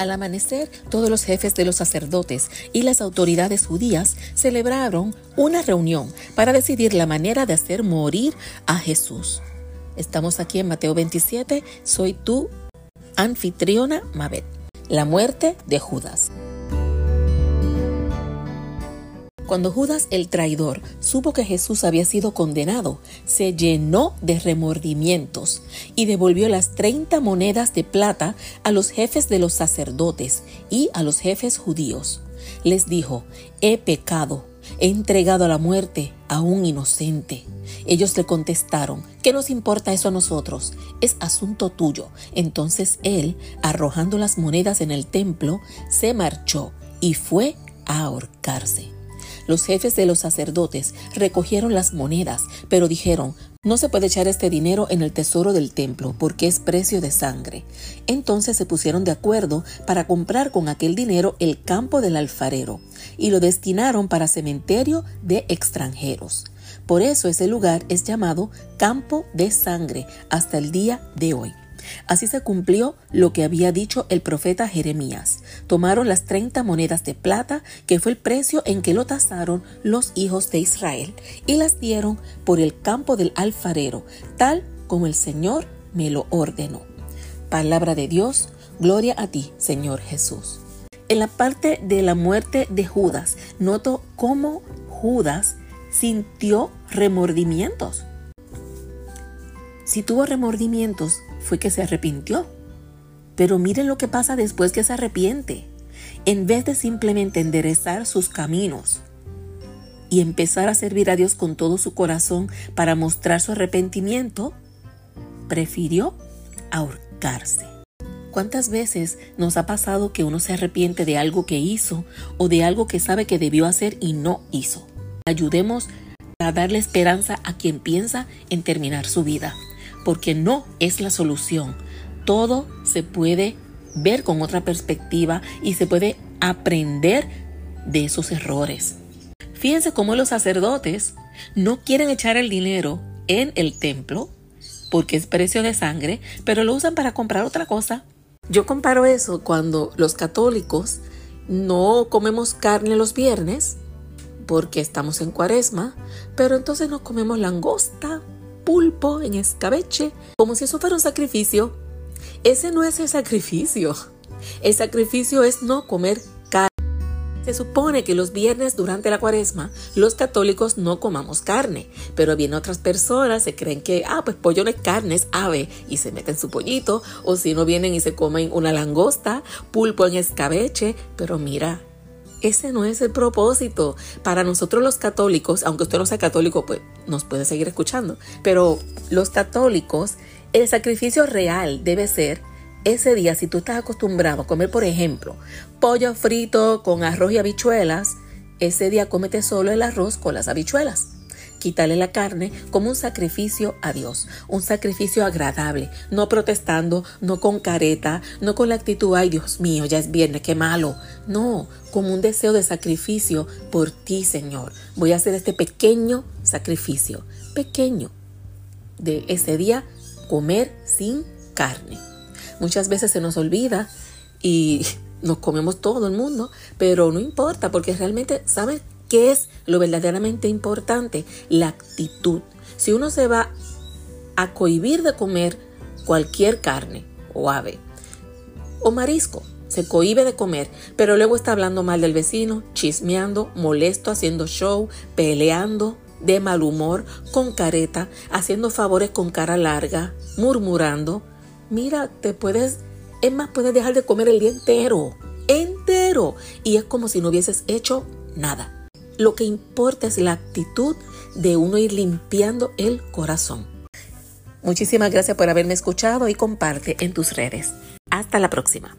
Al amanecer, todos los jefes de los sacerdotes y las autoridades judías celebraron una reunión para decidir la manera de hacer morir a Jesús. Estamos aquí en Mateo 27, soy tu anfitriona Mabel. La muerte de Judas. Cuando Judas el traidor supo que Jesús había sido condenado, se llenó de remordimientos y devolvió las 30 monedas de plata a los jefes de los sacerdotes y a los jefes judíos. Les dijo, he pecado, he entregado a la muerte a un inocente. Ellos le contestaron, ¿qué nos importa eso a nosotros? Es asunto tuyo. Entonces él, arrojando las monedas en el templo, se marchó y fue a ahorcarse. Los jefes de los sacerdotes recogieron las monedas, pero dijeron, no se puede echar este dinero en el tesoro del templo porque es precio de sangre. Entonces se pusieron de acuerdo para comprar con aquel dinero el campo del alfarero y lo destinaron para cementerio de extranjeros. Por eso ese lugar es llamado campo de sangre hasta el día de hoy. Así se cumplió lo que había dicho el profeta Jeremías. Tomaron las treinta monedas de plata, que fue el precio en que lo tasaron los hijos de Israel, y las dieron por el campo del alfarero, tal como el Señor me lo ordenó. Palabra de Dios, gloria a ti, Señor Jesús. En la parte de la muerte de Judas, noto cómo Judas sintió remordimientos. Si tuvo remordimientos, fue que se arrepintió. Pero miren lo que pasa después que se arrepiente. En vez de simplemente enderezar sus caminos y empezar a servir a Dios con todo su corazón para mostrar su arrepentimiento, prefirió ahorcarse. ¿Cuántas veces nos ha pasado que uno se arrepiente de algo que hizo o de algo que sabe que debió hacer y no hizo? Ayudemos a darle esperanza a quien piensa en terminar su vida porque no es la solución. Todo se puede ver con otra perspectiva y se puede aprender de esos errores. Fíjense cómo los sacerdotes no quieren echar el dinero en el templo porque es precio de sangre, pero lo usan para comprar otra cosa. Yo comparo eso cuando los católicos no comemos carne los viernes porque estamos en cuaresma, pero entonces no comemos langosta pulpo, en escabeche, como si eso fuera un sacrificio. Ese no es el sacrificio. El sacrificio es no comer carne. Se supone que los viernes durante la cuaresma los católicos no comamos carne, pero vienen otras personas, se creen que, ah, pues pollo no es carne, es ave, y se meten su pollito, o si no vienen y se comen una langosta, pulpo en escabeche, pero mira, ese no es el propósito. Para nosotros los católicos, aunque usted no sea católico, pues nos puede seguir escuchando. Pero los católicos, el sacrificio real debe ser ese día, si tú estás acostumbrado a comer, por ejemplo, pollo frito con arroz y habichuelas, ese día cómete solo el arroz con las habichuelas. Quítale la carne como un sacrificio a Dios, un sacrificio agradable, no protestando, no con careta, no con la actitud, ay Dios mío, ya es viernes, qué malo. No, como un deseo de sacrificio por ti, Señor. Voy a hacer este pequeño sacrificio, pequeño, de ese día comer sin carne. Muchas veces se nos olvida y nos comemos todo el mundo, pero no importa porque realmente, ¿sabes qué es lo verdaderamente importante? La actitud. Si uno se va a cohibir de comer cualquier carne o ave o marisco, se cohíbe de comer, pero luego está hablando mal del vecino, chismeando, molesto, haciendo show, peleando, de mal humor, con careta, haciendo favores con cara larga, murmurando. Mira, te puedes, es más, puedes dejar de comer el día entero, entero, y es como si no hubieses hecho nada. Lo que importa es la actitud de uno ir limpiando el corazón. Muchísimas gracias por haberme escuchado y comparte en tus redes. Hasta la próxima.